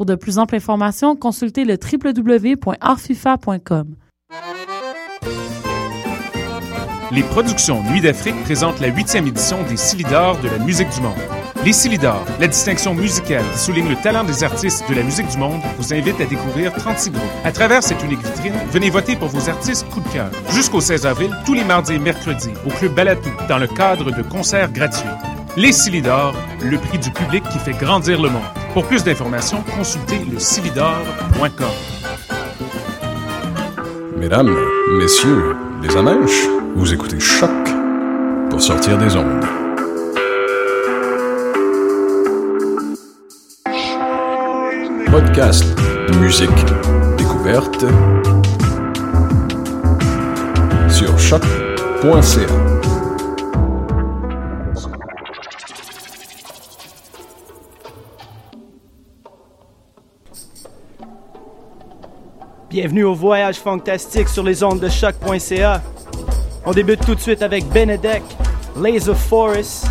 Pour de plus amples informations, consultez le www.artfifa.com. Les productions Nuit d'Afrique présentent la huitième édition des Silidors de la musique du monde. Les Silidors, la distinction musicale qui souligne le talent des artistes de la musique du monde, vous invite à découvrir 36 groupes. À travers cette unique vitrine, venez voter pour vos artistes coup de cœur. Jusqu'au 16 avril, tous les mardis et mercredis, au Club Balatou, dans le cadre de concerts gratuits. Les Silidors, le prix du public qui fait grandir le monde. Pour plus d'informations, consultez le Mesdames, messieurs, les amèches, vous écoutez Choc pour sortir des ondes. Podcast, musique, découverte sur choc.ca. Bienvenue au voyage fantastique sur les ondes de choc.ca. On débute tout de suite avec Benedek, Laser Forest.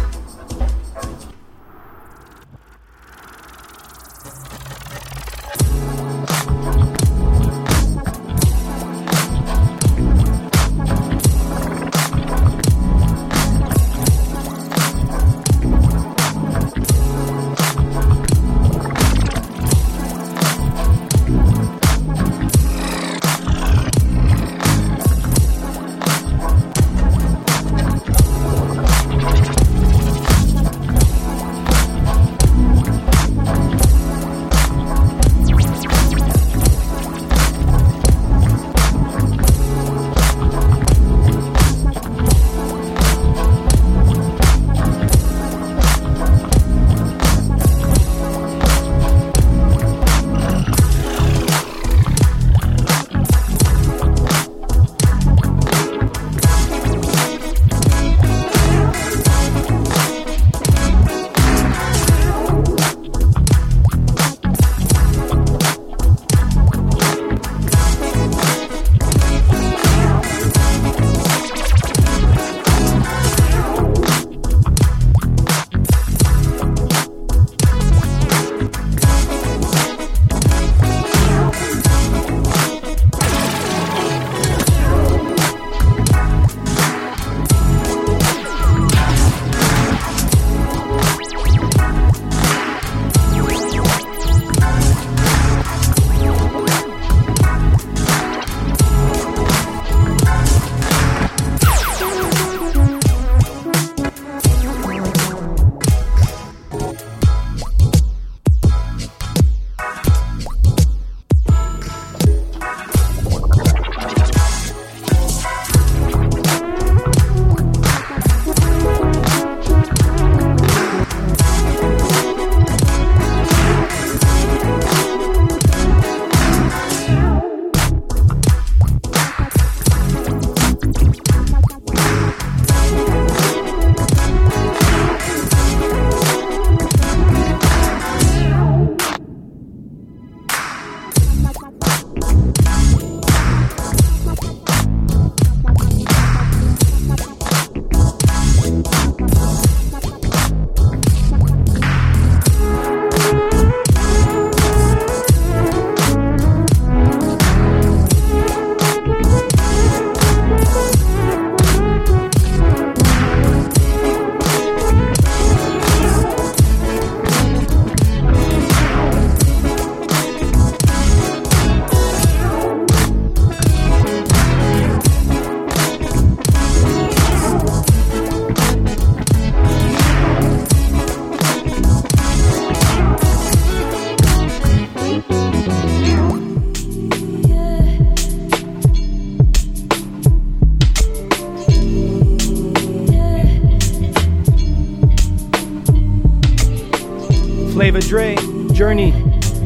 Flavor Dre, Journey,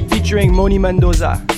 featuring Moni Mendoza.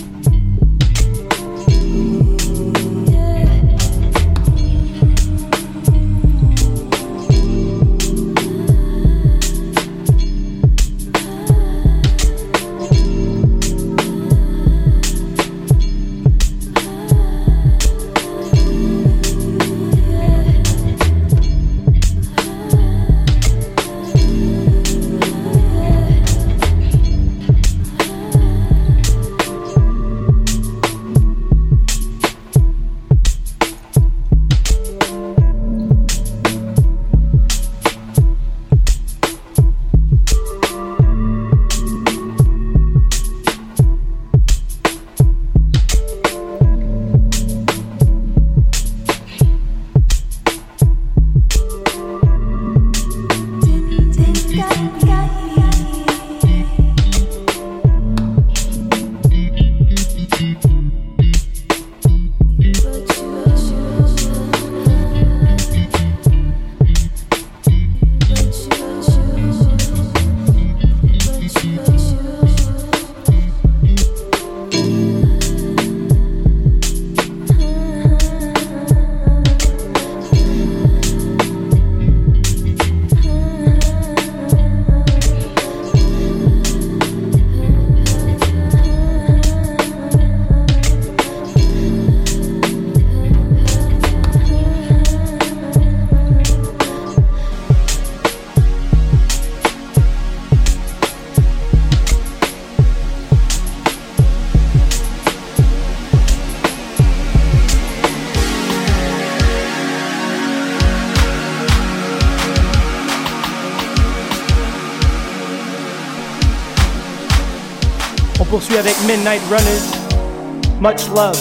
Poursuit avec Midnight Runners, Much Love,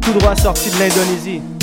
tout droit sorti de l'Indonésie.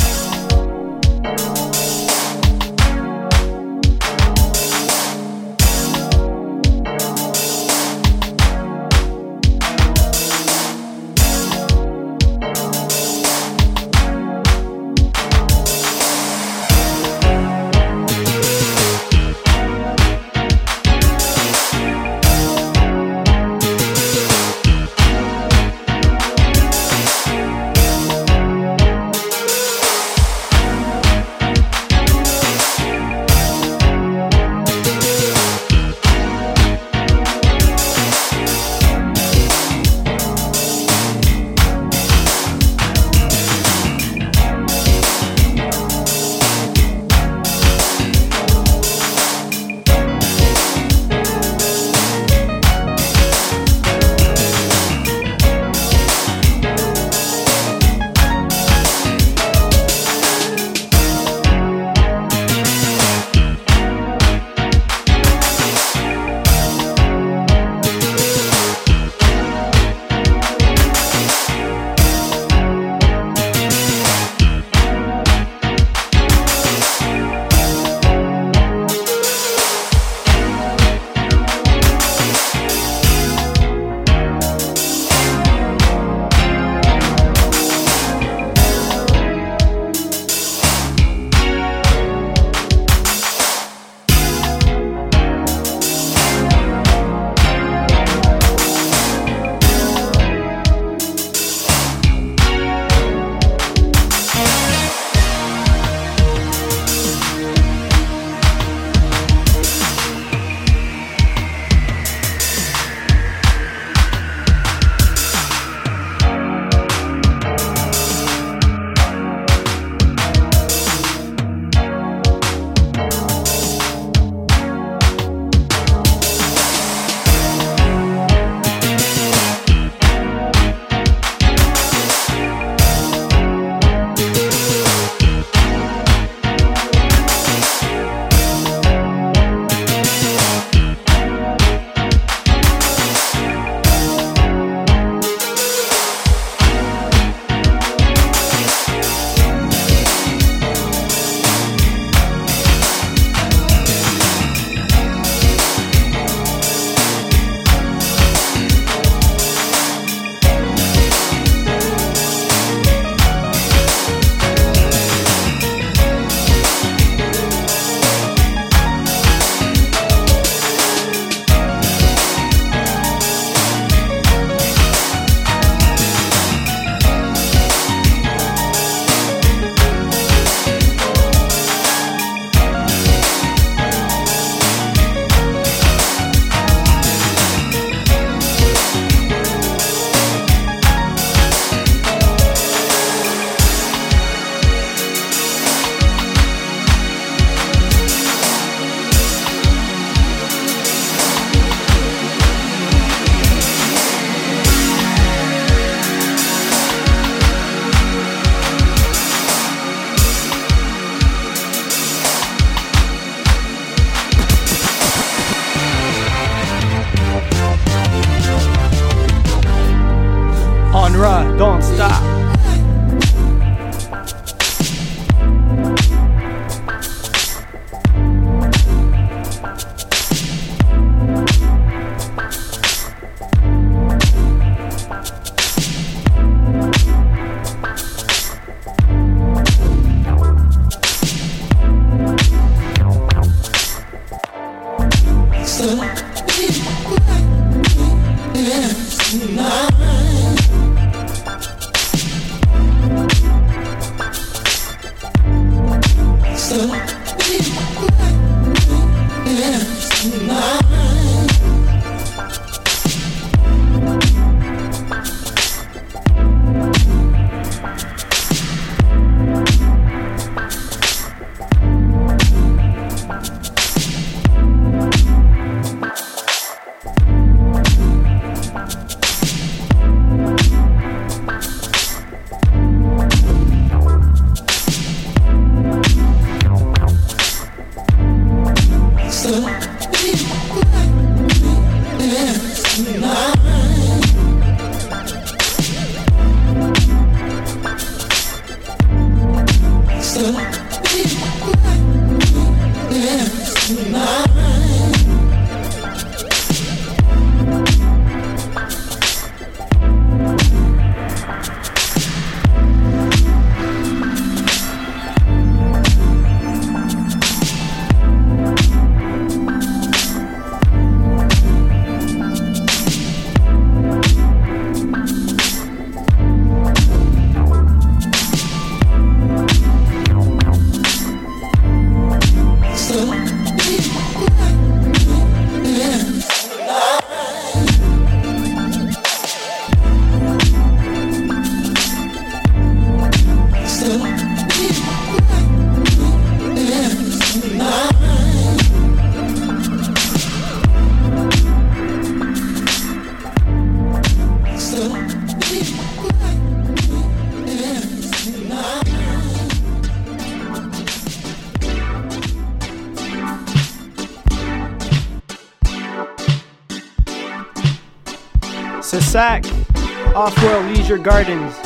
your gardens.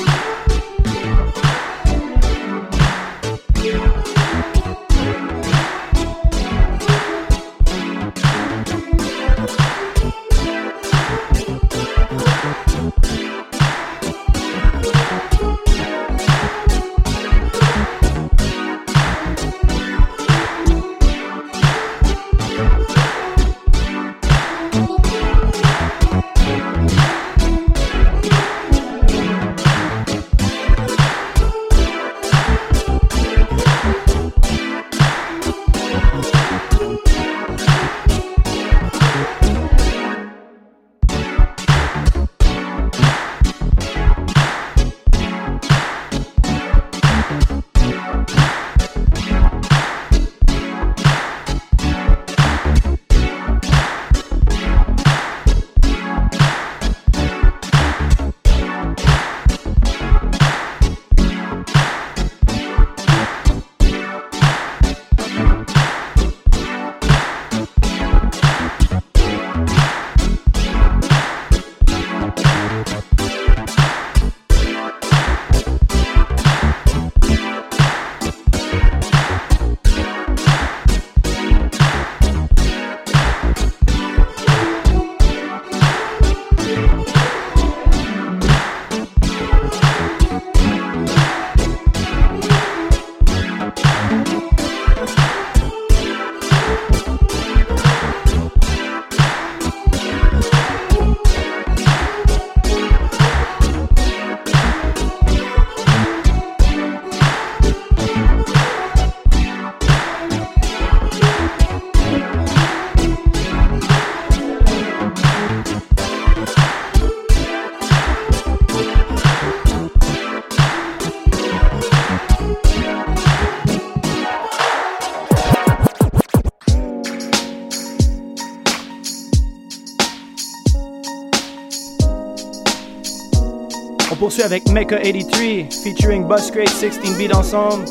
Avec Mecha83 featuring Busgrade 16 Beat ensemble.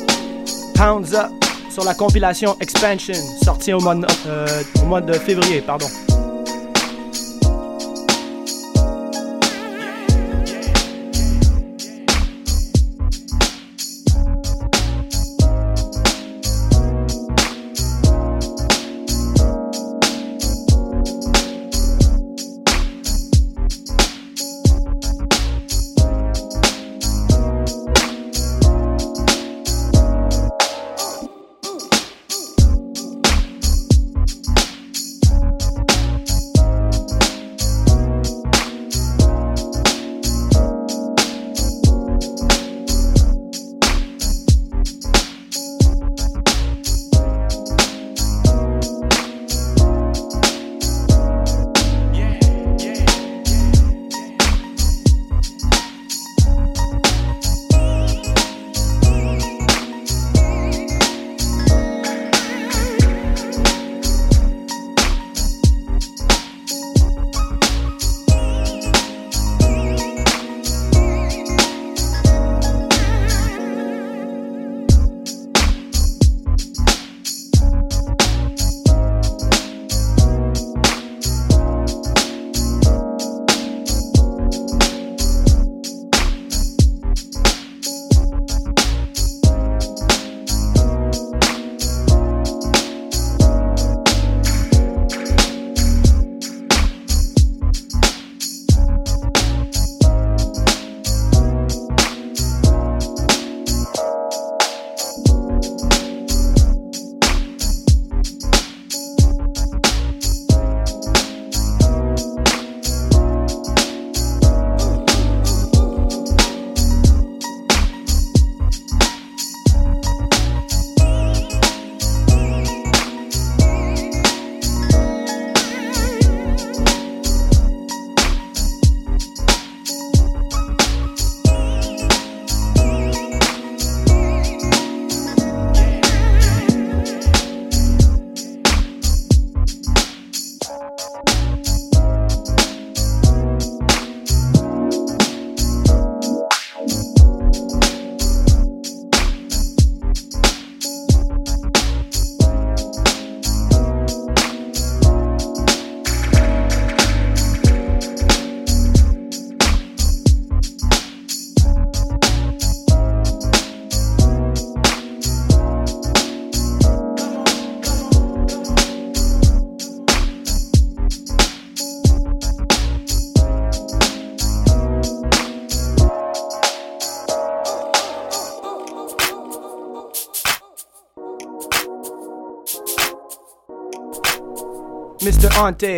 Pounds Up sur la compilation Expansion sortie au mois de, euh, au mois de février. Pardon.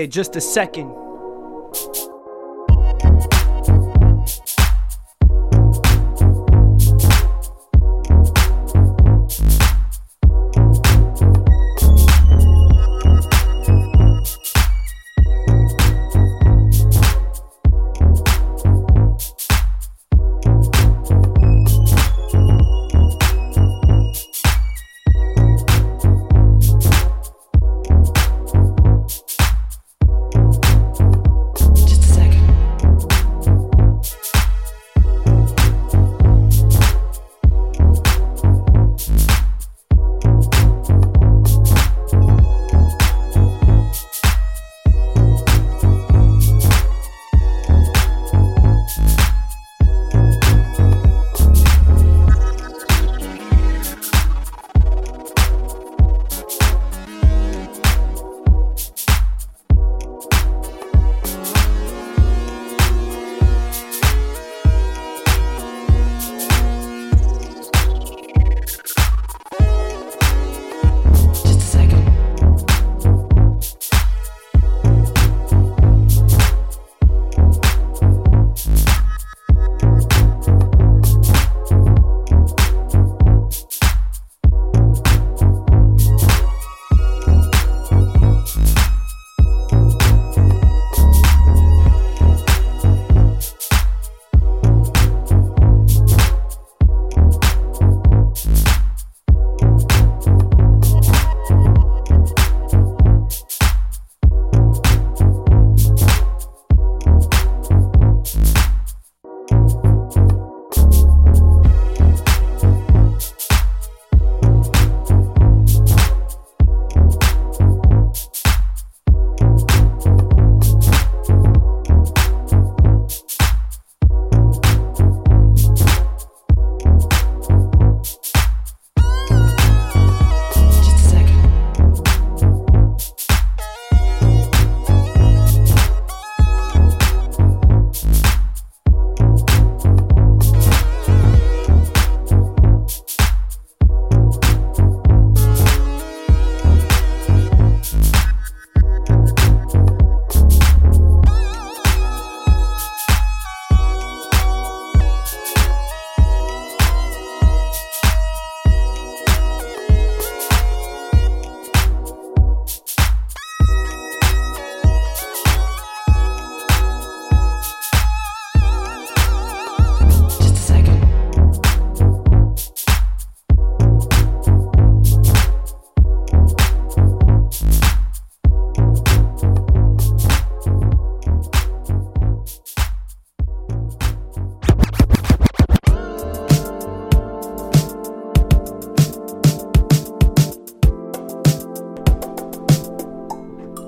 Just a second.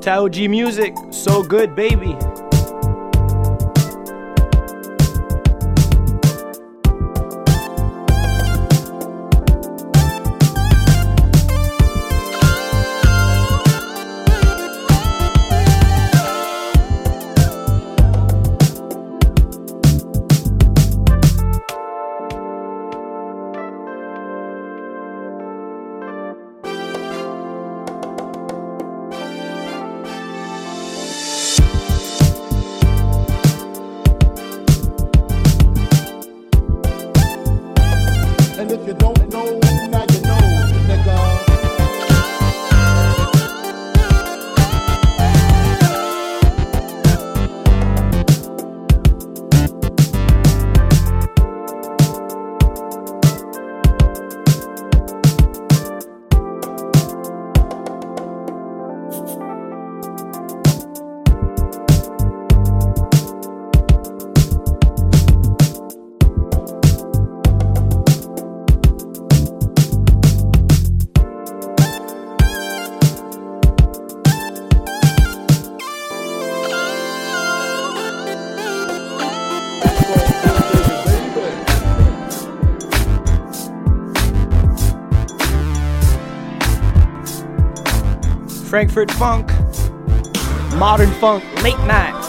Tao G Music, so good, baby. Frankfurt Funk, Modern Funk, Late Night.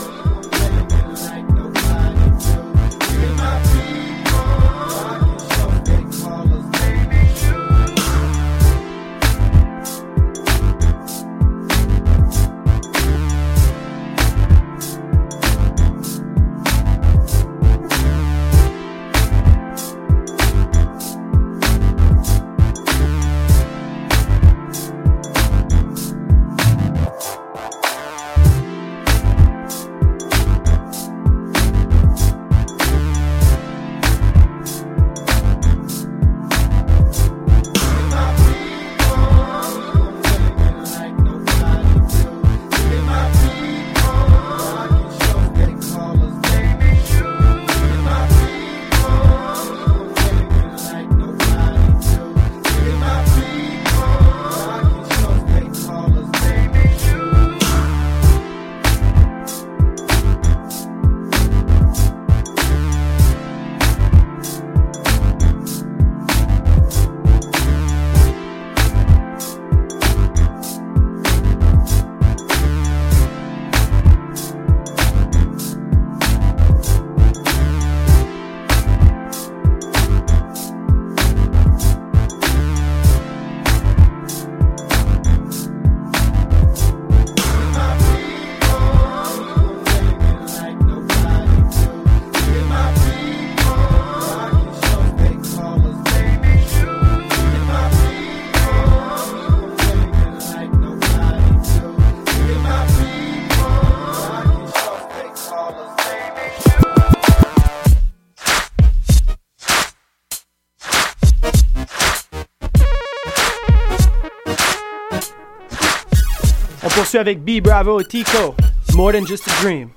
Poursuit avec B Bravo et Tico. More than just a dream.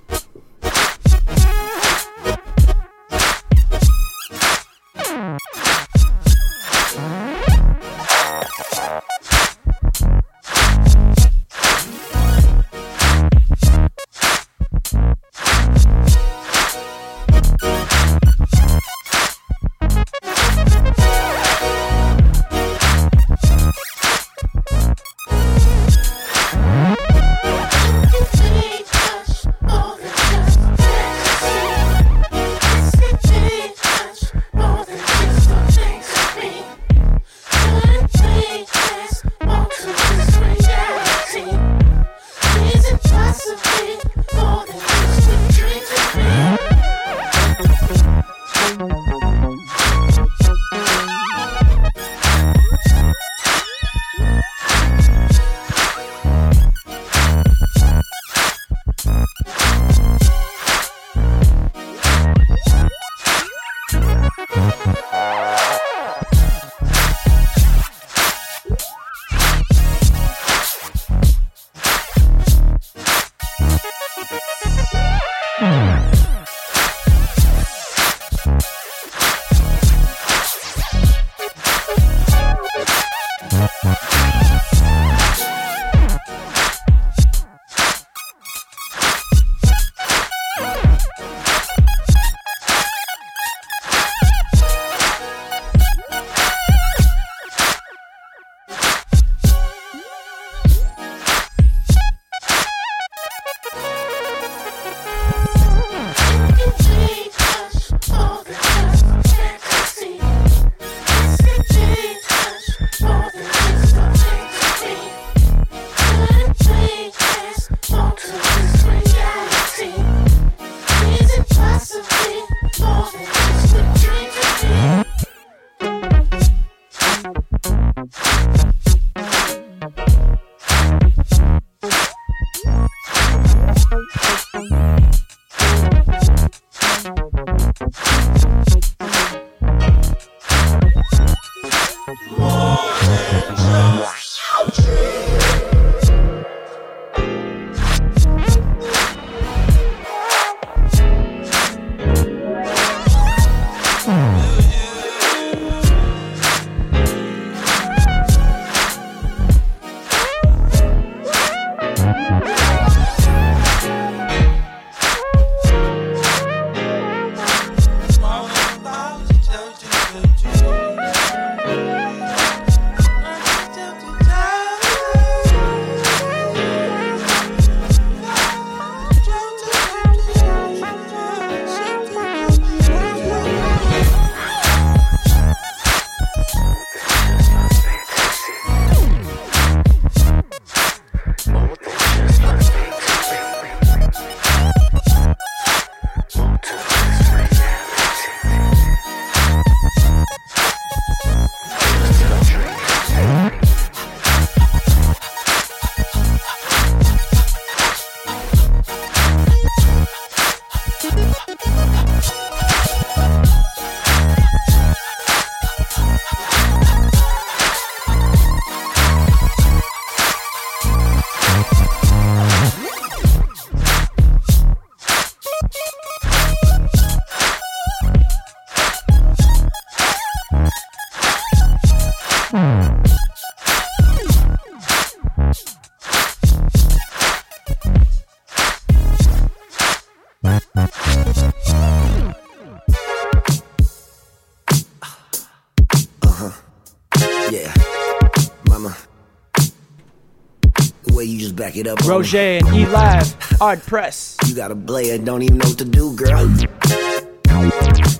Back it up. Roger and E Live, Art Press. You got a player, don't even know what to do, girl.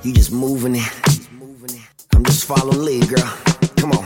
You just moving it. I'm just following lead, girl. Come on.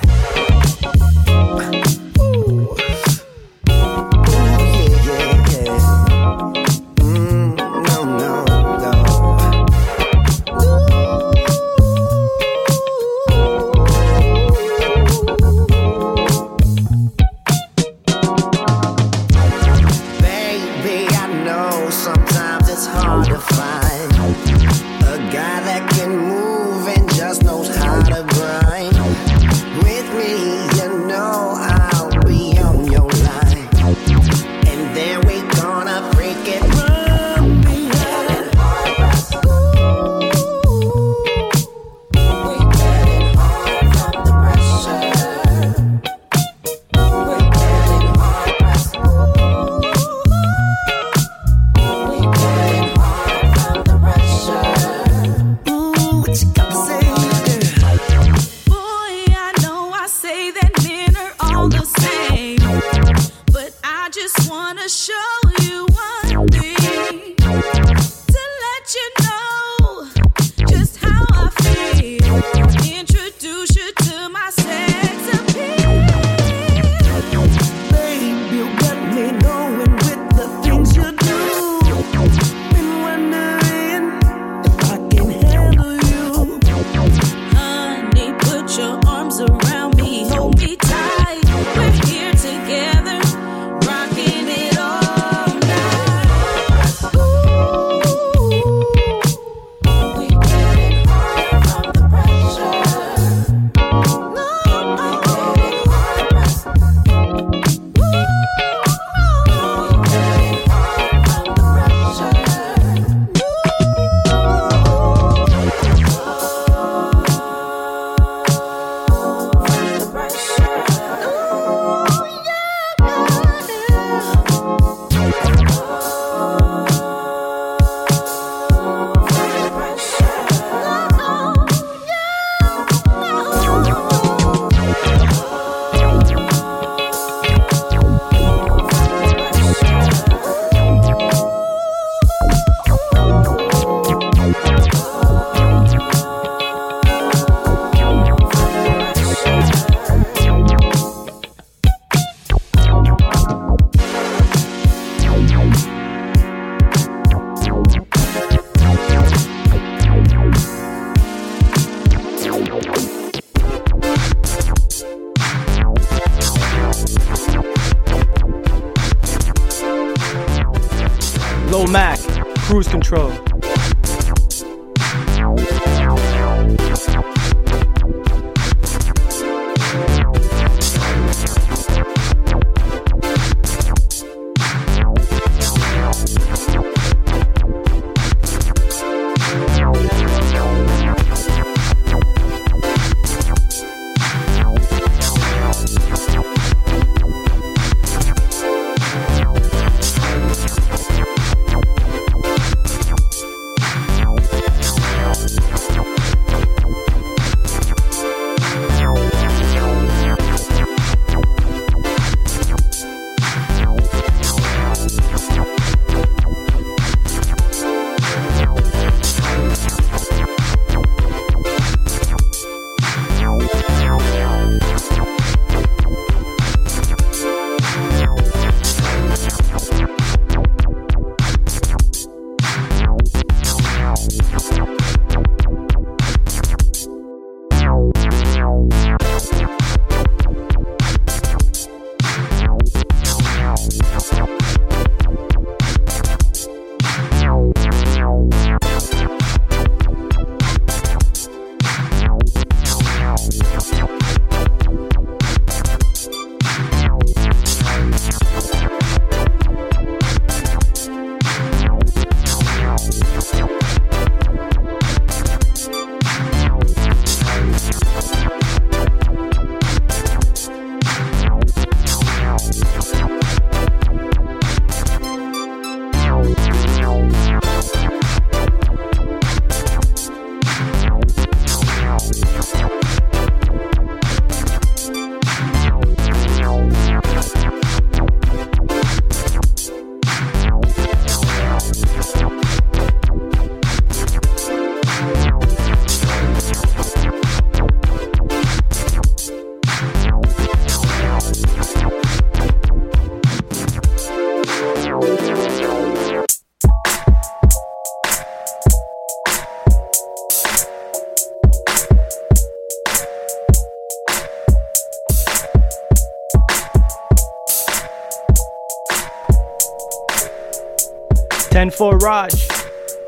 Ten for Raj,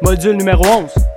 module numéro 11.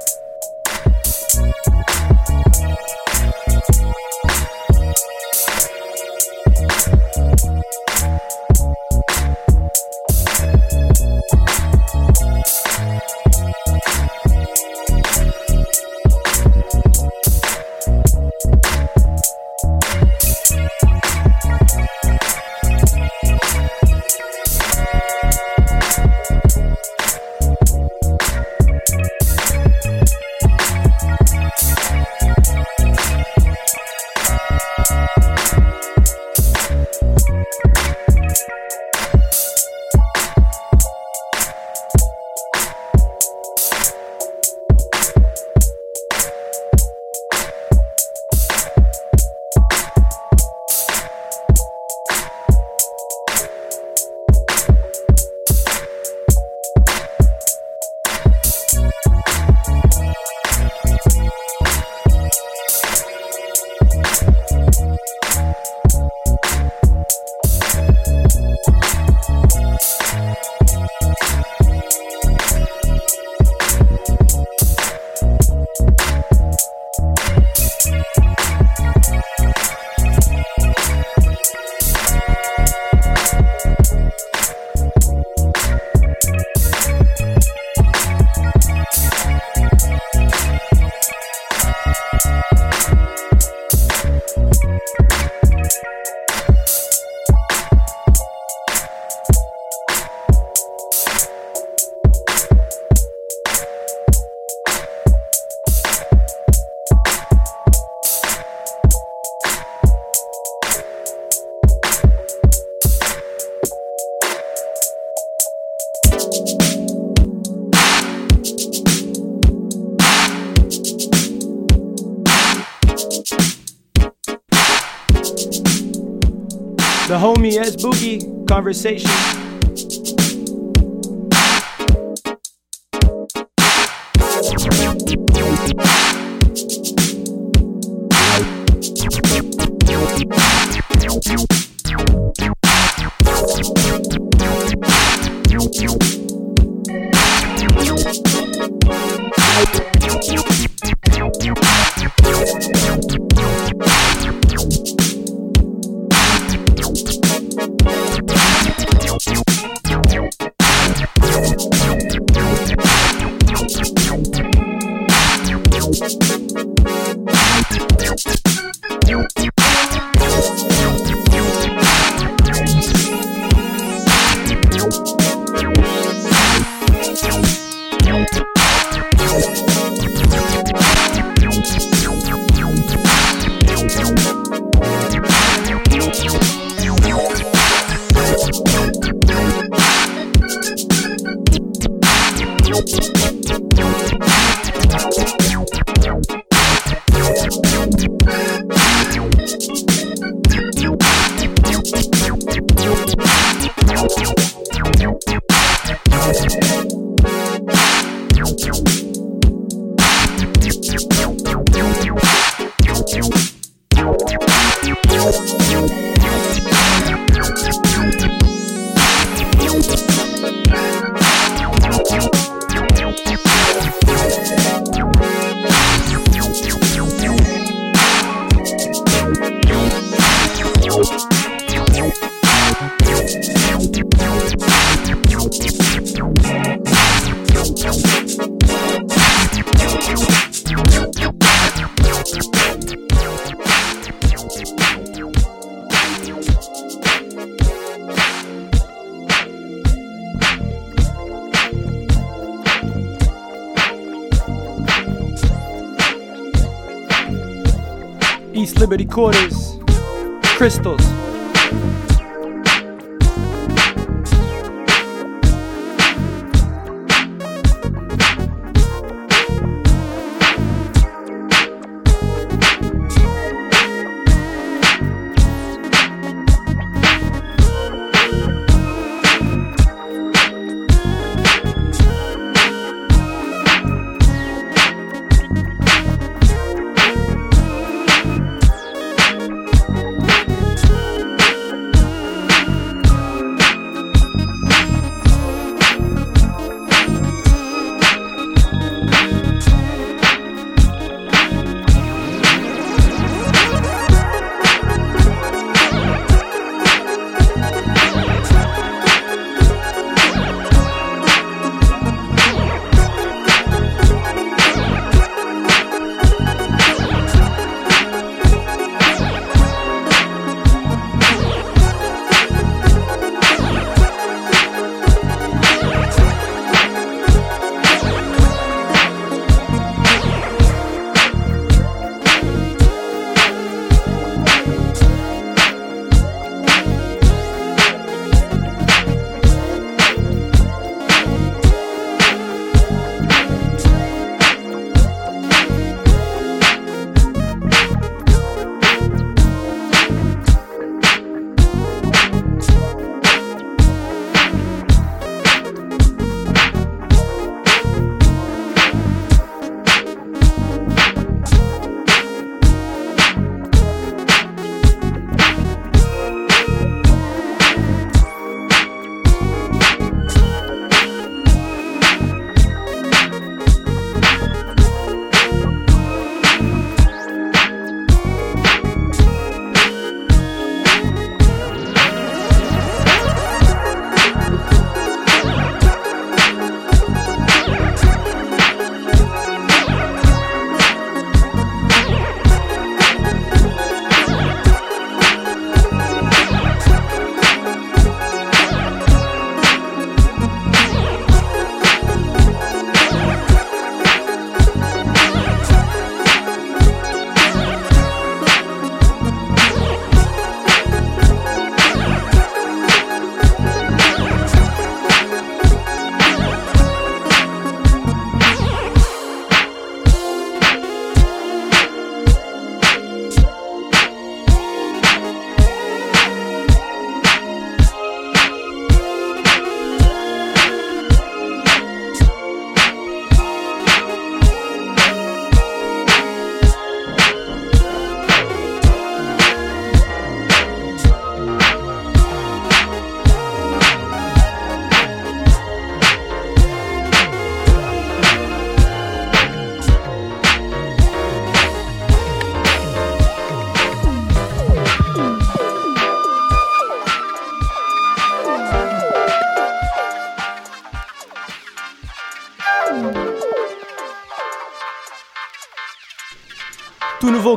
Jazz Boogie Conversation.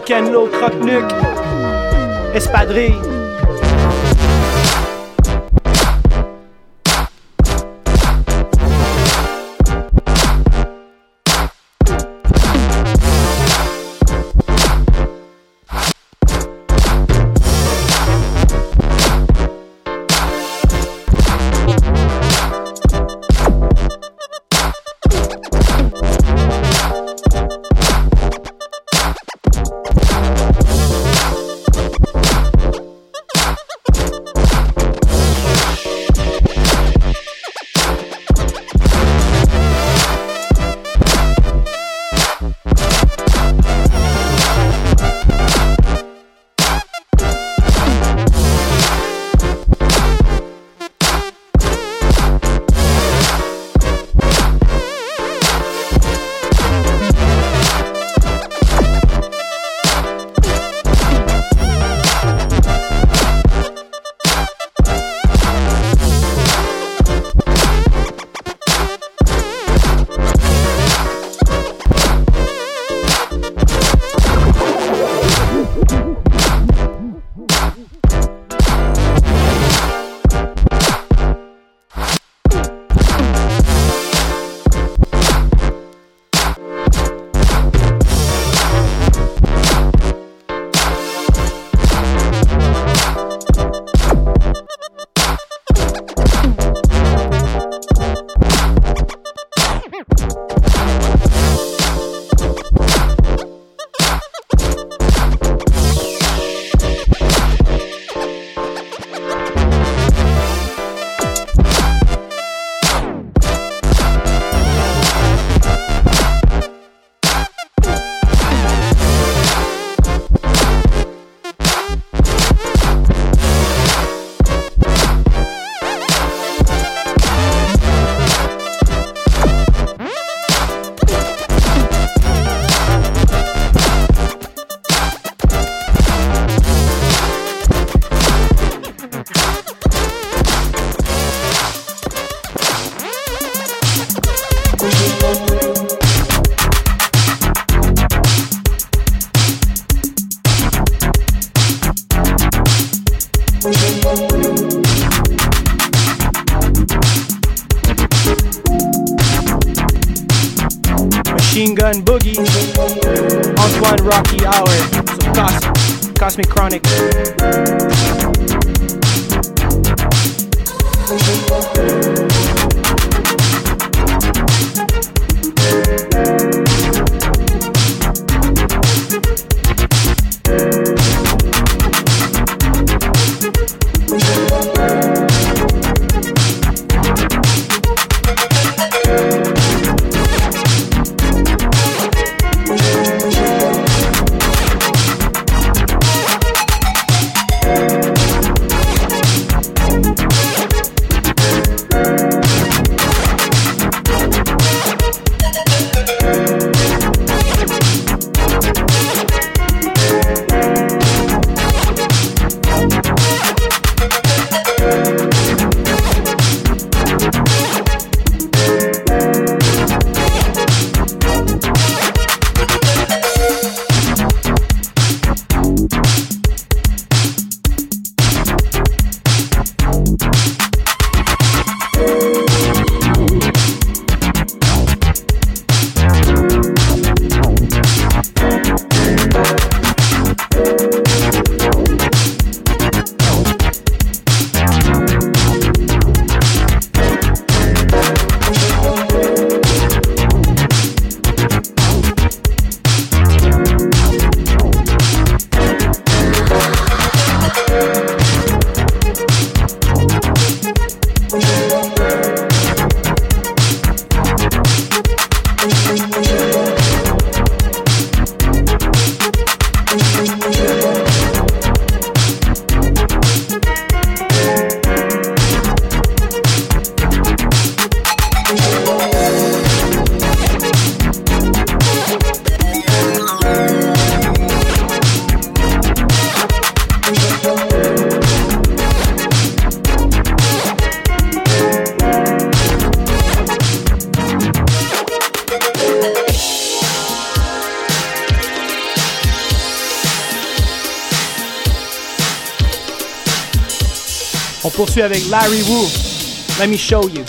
Kenlo, Croque-Nuque, Espadrille. Larry Wu. Let me show you.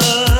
love.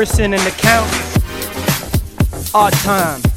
Harrison and the Count. Odd time.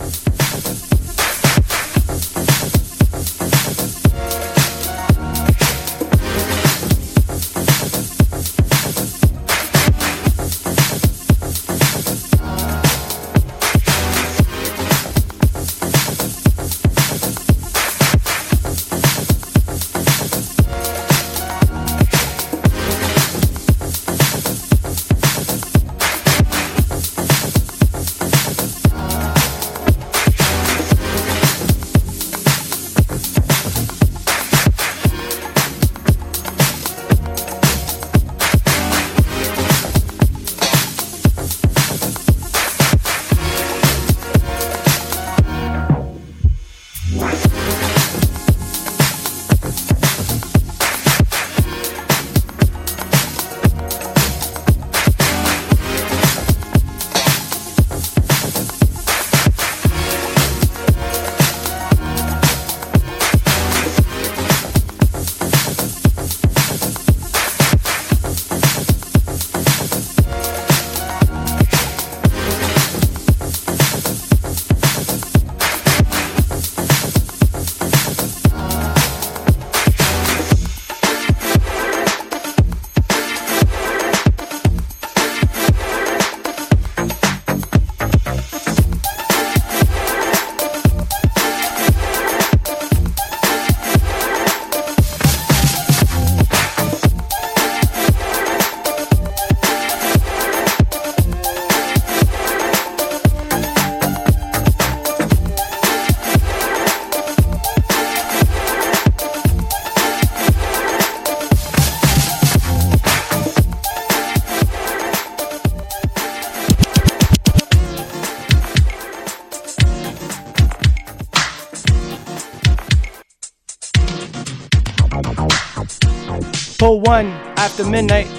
01 after midnight.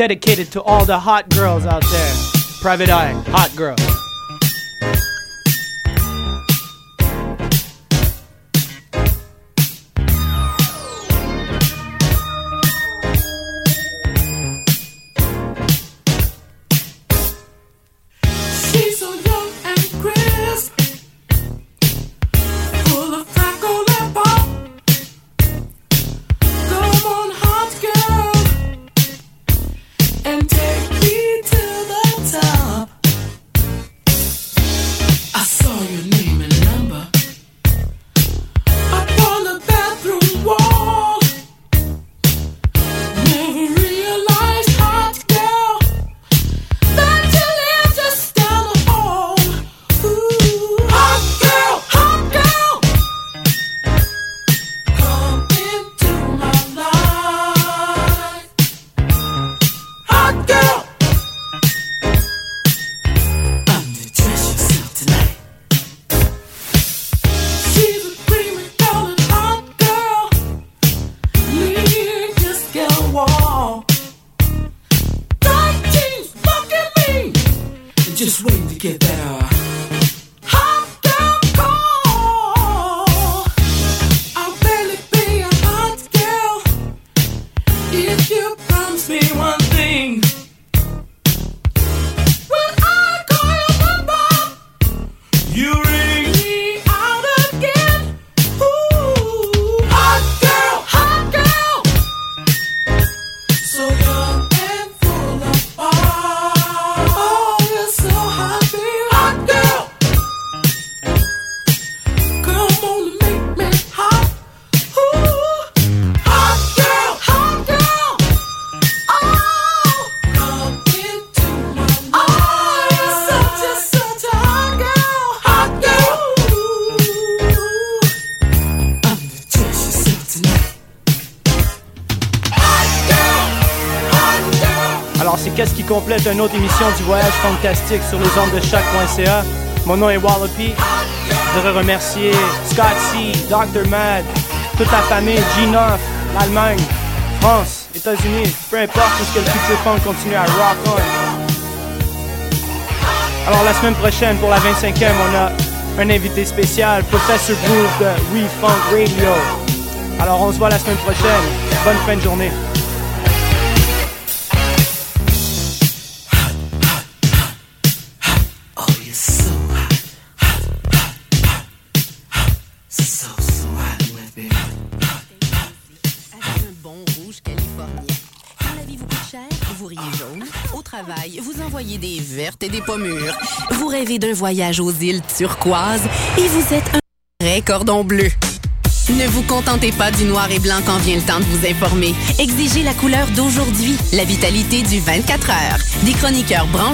Dedicated to all the hot girls out there. Private Eye, hot girl. Fantastique sur les ondes de choc.ca. Mon nom est Wallopy. Je voudrais remercier Scott C, Dr. Mad, toute la famille, G9, l'Allemagne, France, États-Unis, peu importe où ce que le futur funk continue à rock on. Alors, la semaine prochaine, pour la 25e, on a un invité spécial, Professor Groove de We Funk Radio. Alors, on se voit la semaine prochaine. Bonne fin de journée. Et des pommures. Vous rêvez d'un voyage aux îles turquoises et vous êtes un vrai cordon bleu. Ne vous contentez pas du noir et blanc quand vient le temps de vous informer. Exigez la couleur d'aujourd'hui, la vitalité du 24 heures. Des chroniqueurs branchés